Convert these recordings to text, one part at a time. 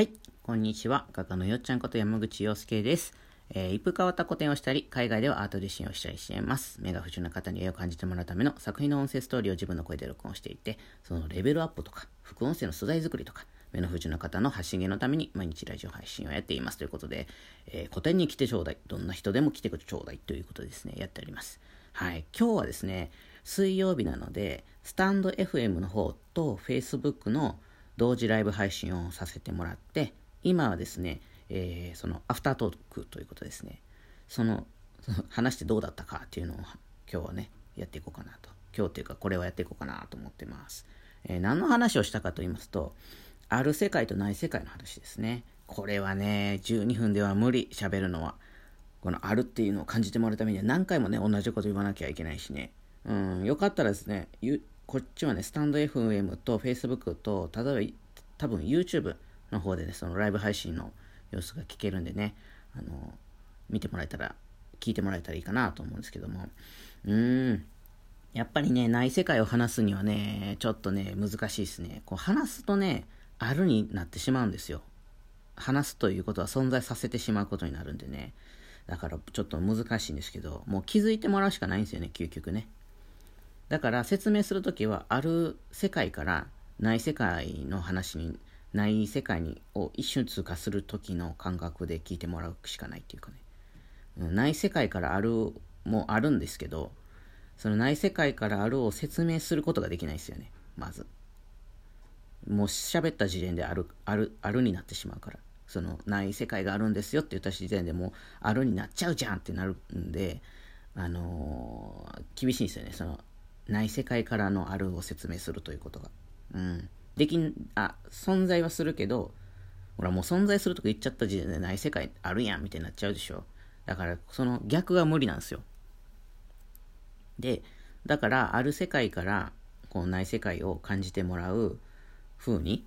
はい、こんにちは。画家のよっちゃんこと山口洋介です。えー一風変わった個展をしたり、海外ではアートディシンをしたりしています。目が不自由な方に絵を感じてもらうための作品の音声ストーリーを自分の声で録音していて、そのレベルアップとか、副音声の素材作りとか、目の不自由な方の発信源のために毎日ラジオ配信をやっていますということで、えー個展に来てちょうだい。どんな人でも来てちょうだいということでですね、やっております。はい、今日はですね、水曜日なので、スタンド FM の方と Facebook の同時ライブ配信をさせてもらって、今はですね、えーそのアフタートークということですね、そのその 話してどうだったかっていうのを今日はね、やっていこうかなと。今日っていうかこれをやっていこうかなと思ってます。えー何の話をしたかと言いますと、ある世界とない世界の話ですね。これはね、12分では無理、喋るのは。このあるっていうのを感じてもらうためには何回もね、同じこと言わなきゃいけないしね。うん、よかったらですね、こっちはね、スタンド FM と Facebook と、例えば多分 YouTube の方でね、そのライブ配信の様子が聞けるんでね、あの、見てもらえたら、聞いてもらえたらいいかなと思うんですけども。うーん。やっぱりね、ない世界を話すにはね、ちょっとね、難しいですね。こう話すとね、あるになってしまうんですよ。話すということは存在させてしまうことになるんでね。だからちょっと難しいんですけど、もう気づいてもらうしかないんですよね、究極ね。だから説明するときは、ある世界からない世界の話に、ない世界にを一瞬通過する時の感覚で聞いてもらうしかないっていうかね。うんない世界からあるもあるんですけど、そのない世界からあるを説明することができないですよね、まず。もう喋った時点である、ある、あるになってしまうから。その、ない世界があるんですよって言った時点でもう、あるになっちゃうじゃんってなるんで、あのー厳しいんですよね。その、ない世界からのあるを説明するということが。うん。できん、あ、存在はするけど、ほらもう存在するとか言っちゃった時点でない世界あるやんみたいになっちゃうでしょ。だから、その逆が無理なんですよ。で、だから、ある世界から、こう、ない世界を感じてもらう風に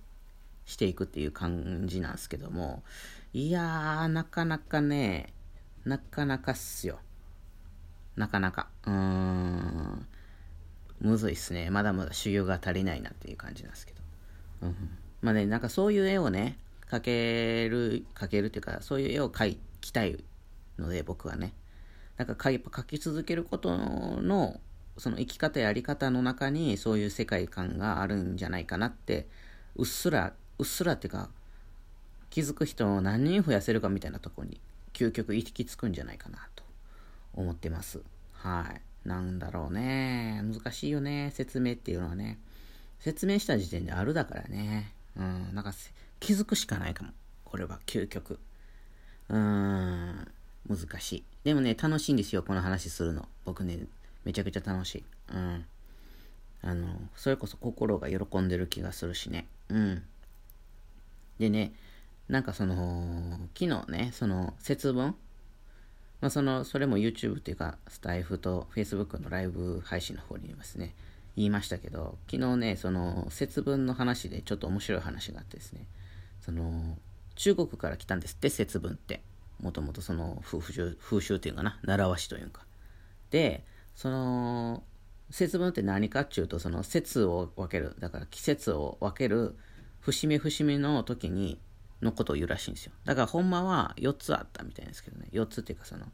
していくっていう感じなんですけども、いやー、なかなかね、なかなかっすよ。なかなか。うーん。むずいっすね。まだまだ修行が足りないなっていう感じなんですけど。うん。まあね、なんかそういう絵をね、描ける、描けるっていうか、そういう絵を描きたいので、僕はね。なんか描き続けることの、その生き方ややり方の中にそういう世界観があるんじゃないかなって、うっすら、うっすらっていうか、気づく人を何人増やせるかみたいなとこに、究極行き着くんじゃないかなと思ってます。はい。なんだろうね。難しいよね。説明っていうのはね。説明した時点であるだからね。うん。なんか気づくしかないかも。これは究極。うーん。難しい。でもね、楽しいんですよ。この話するの。僕ね、めちゃくちゃ楽しい。うん。あの、それこそ心が喜んでる気がするしね。うん。でね、なんかその、昨日ね、その、節分まあ、その、それも YouTube っていうか、スタイフと Facebook のライブ配信の方にですね、言いましたけど、昨日ね、その、節分の話でちょっと面白い話があってですね、その、中国から来たんですって、節分って。もともとその、風習、風習っていうかな、習わしというか。で、その、節分って何かっていうと、その節を分ける、だから季節を分ける、節目節目の時に、のことを言うらしいんですよ。だからほんまは4つあったみたいですけどね。4つっていうかその、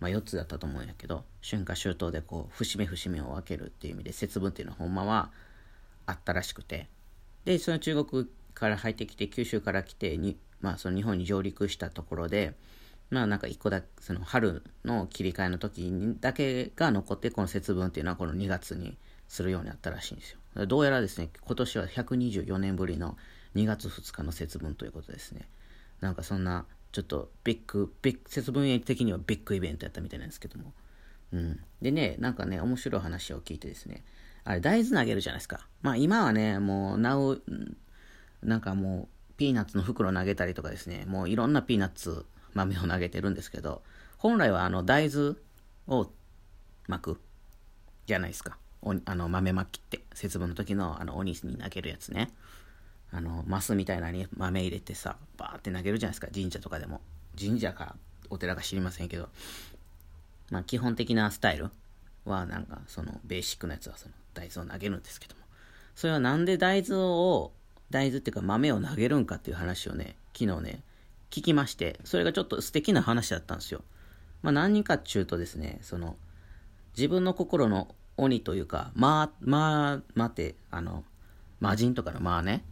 まあ4つだったと思うんやけど、春夏秋冬でこう、節目節目を分けるっていう意味で、節分っていうのはほんまはあったらしくて。で、その中国から入ってきて、九州から来てに、まあその日本に上陸したところで、まあなんか一個だけその春の切り替えの時にだけが残って、この節分っていうのはこの2月にするようになったらしいんですよ。どうやらですね、今年は124年ぶりの2月2日の節分ということですね。なんかそんな、ちょっとビッグ、ビッグ、節分的にはビッグイベントやったみたいなんですけども。うん。でね、なんかね、面白い話を聞いてですね、あれ大豆投げるじゃないですか。まあ今はね、もう、なお、なんかもう、ピーナッツの袋投げたりとかですね、もういろんなピーナッツ豆を投げてるんですけど、本来はあの大豆を巻くじゃないですか。おあの豆まきって、節分の時のあの鬼に投げるやつね。あの、マスみたいなのに豆入れてさ、バーって投げるじゃないですか、神社とかでも。神社かお寺か知りませんけど。まあ基本的なスタイルはなんかそのベーシックなやつはその大豆を投げるんですけども。それはなんで大豆を大豆っていうか豆を投げるんかっていう話をね、昨日ね、聞きまして、それがちょっと素敵な話だったんですよ。まあ何人かっちゅうとですね、その、自分の心の鬼というか、まあ、まあ、待って、あの、魔人とかのまあね、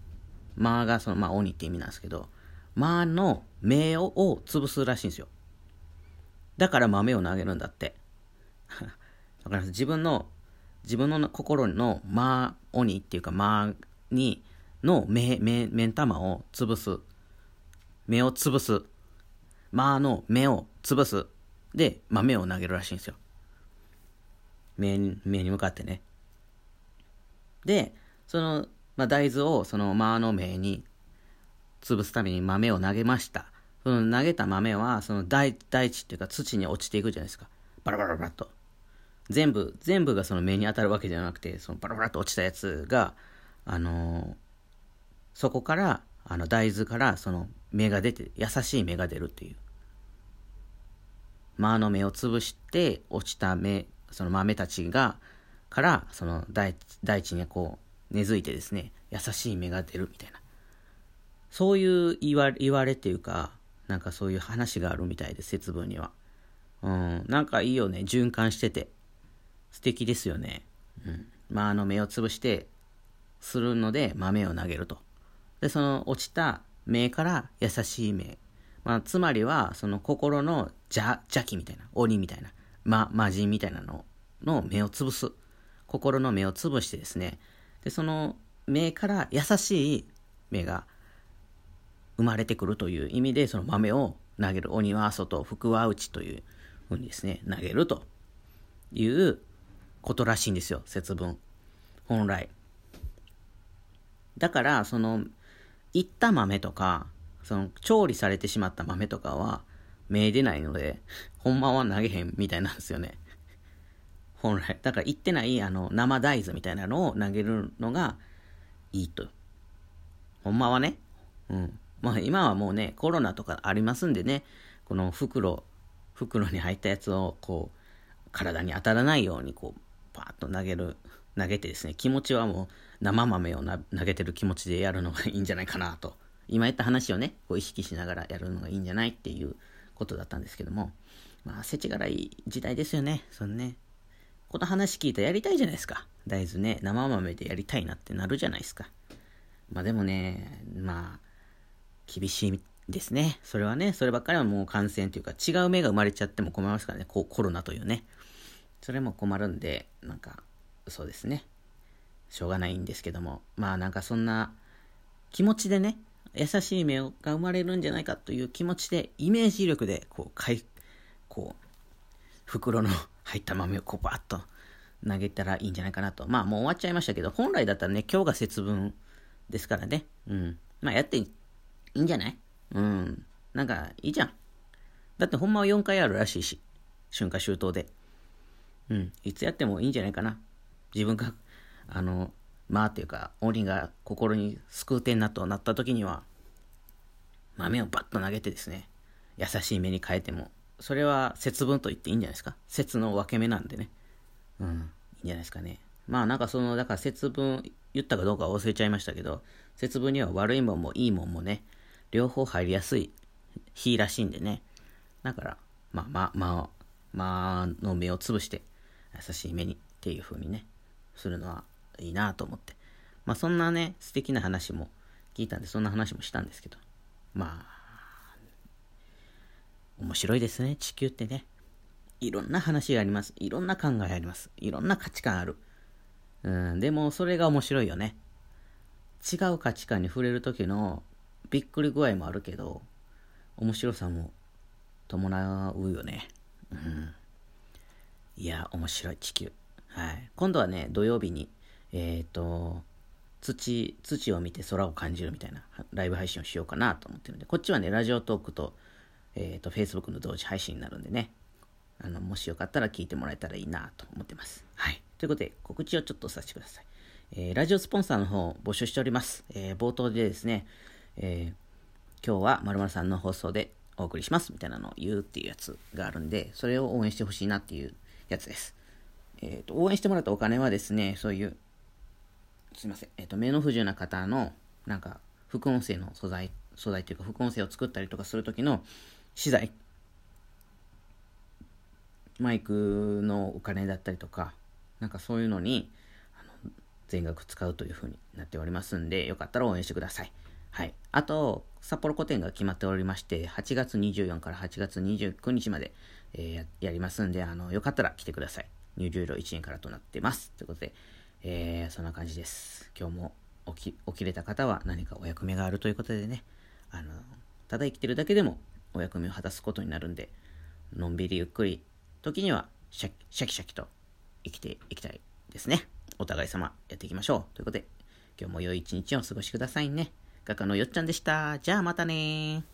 まあがその、まあ鬼って意味なんですけど、まあの目をを潰すらしいんですよ。だから豆を投げるんだって。だから自分の、自分の心のまあ鬼っていうかまあに、の目、目、目ん玉を潰す。目を潰す。まあの目を潰す。で、豆を投げるらしいんですよ。目に、目に向かってね。で、その、まあ、大豆をそのまあの目に潰すために豆を投げました。その投げた豆は、その大大地っていうか土に落ちていくじゃないですか。バラバラバラと。全部、全部がその目に当たるわけじゃなくて、そのバラバラと落ちたやつが、あのー、そこから、あの大豆からその芽が出て、優しい芽が出るっていう。間の芽を潰して落ちた芽、その豆たちが、からその大大地にこう根付いてですね、優しい芽が出るみたいな。そういう言われ、言われっていうか、なんかそういう話があるみたいです、節分には。うん、なんかいいよね、循環してて。素敵ですよね。うん。まあ、あの芽を潰して、するので豆を投げると。で、その落ちた芽から優しい芽。まあ、つまりは、その心の邪、邪気みたいな、鬼みたいな、ま、魔人みたいなのの目を潰す。心の目を潰してですね、で、その目から優しい目が生まれてくるという意味で、その豆を投げる。鬼は外、福は内というふうにですね、投げるということらしいんですよ、節分。本来。だから、その、いった豆とか、その、調理されてしまった豆とかは、目出ないので、ほんまは投げへんみたいなんですよね。本来。だから、いってない、あの、生大豆みたいなのを投げるのがいいと。ほんまはね。うん。まあ今はもうね、コロナとかありますんでね、この袋、袋に入ったやつをこう、体に当たらないようにこう、パーッと投げる、投げてですね、気持ちはもう生豆を投げてる気持ちでやるのがいいんじゃないかなと。今言った話をね、こう意識しながらやるのがいいんじゃないっていうことだったんですけども、まあ、世知辛い時代ですよね、そのね。この話聞いたらやりたいじゃないですか。大豆ね、生豆でやりたいなってなるじゃないですか。まあでもね、まあ、厳しいですね。それはね、そればっかりはもう感染というか、違う目が生まれちゃっても困りますからね、こうコロナというね。それも困るんで、なんか、そうですね。しょうがないんですけども、まあなんかそんな気持ちでね、優しい目が生まれるんじゃないかという気持ちで、イメージ力で、こう、かい、こう、袋の入った豆をこうバッと投げたらいいんじゃないかなと。まあもう終わっちゃいましたけど、本来だったらね、今日が節分ですからね。うん。まあやっていいんじゃない？うん。なんか、いいじゃん。だってほんまは4回あるらしいし。春夏秋冬で。うん。いつやってもいいんじゃないかな。自分が、あの、まあっていうか、鬼が心に救う点なとなった時には、豆をバッと投げてですね、優しい目に変えても、それは節分と言っていいんじゃないですか？節の分け目なんでね。うん。いいんじゃないですかね。まあなんかその、だから節分、言ったかどうか忘れちゃいましたけど、節分には悪いもんもいいもんもね、両方入りやすい日らしいんでね。だから、まあまあまあ、まあの目を潰して優しい目にっていう風にね、するのはいいなと思って。まあそんなね、素敵な話も聞いたんで、そんな話もしたんですけど。まあ、面白いですね、地球ってね。いろんな話があります。いろんな考えあります。いろんな価値観ある。うん、でもそれが面白いよね。違う価値観に触れる時のびっくり具合もあるけど、面白さも伴うよね。うん。いや、面白い地球。はい。今度はね、土曜日に、えっ、ー、と、土、土を見て空を感じるみたいなライブ配信をしようかなと思ってるんで、こっちはね、ラジオトークと、えっ、ー、と、Facebook の同時配信になるんでね、あの、もしよかったら聞いてもらえたらいいなと思ってます。はい。ということで、告知をちょっとさせてください。えー、ラジオスポンサーの方を募集しております。えー、冒頭でですね、えー、今日は〇〇さんの放送でお送りしますみたいなのを言うっていうやつがあるんで、それを応援してほしいなっていうやつです。えっ、と、応援してもらったお金はですね、そういう、すいません、えっ、と、目の不自由な方の、なんか、副音声の素材、素材というか副音声を作ったりとかするときの資材、マイクのお金だったりとか、なんかそういうのに、あの全額使うというふうになっておりますんで、よかったら応援してください。はい。あと、札幌個展が決まっておりまして、8月24から8月29日まで、えー、やりますんで、あの、よかったら来てください。入場料1円からとなってます。ということで、えー、そんな感じです。今日も起き、起きれた方は何かお役目があるということでね、あの、ただ生きてるだけでもお役目を果たすことになるんで、のんびりゆっくり、時にはシャキシャキシャキと生きていきたいですね。お互い様やっていきましょう。ということで、今日も良い一日をお過ごしくださいね。画家のよっちゃんでした。じゃあまたね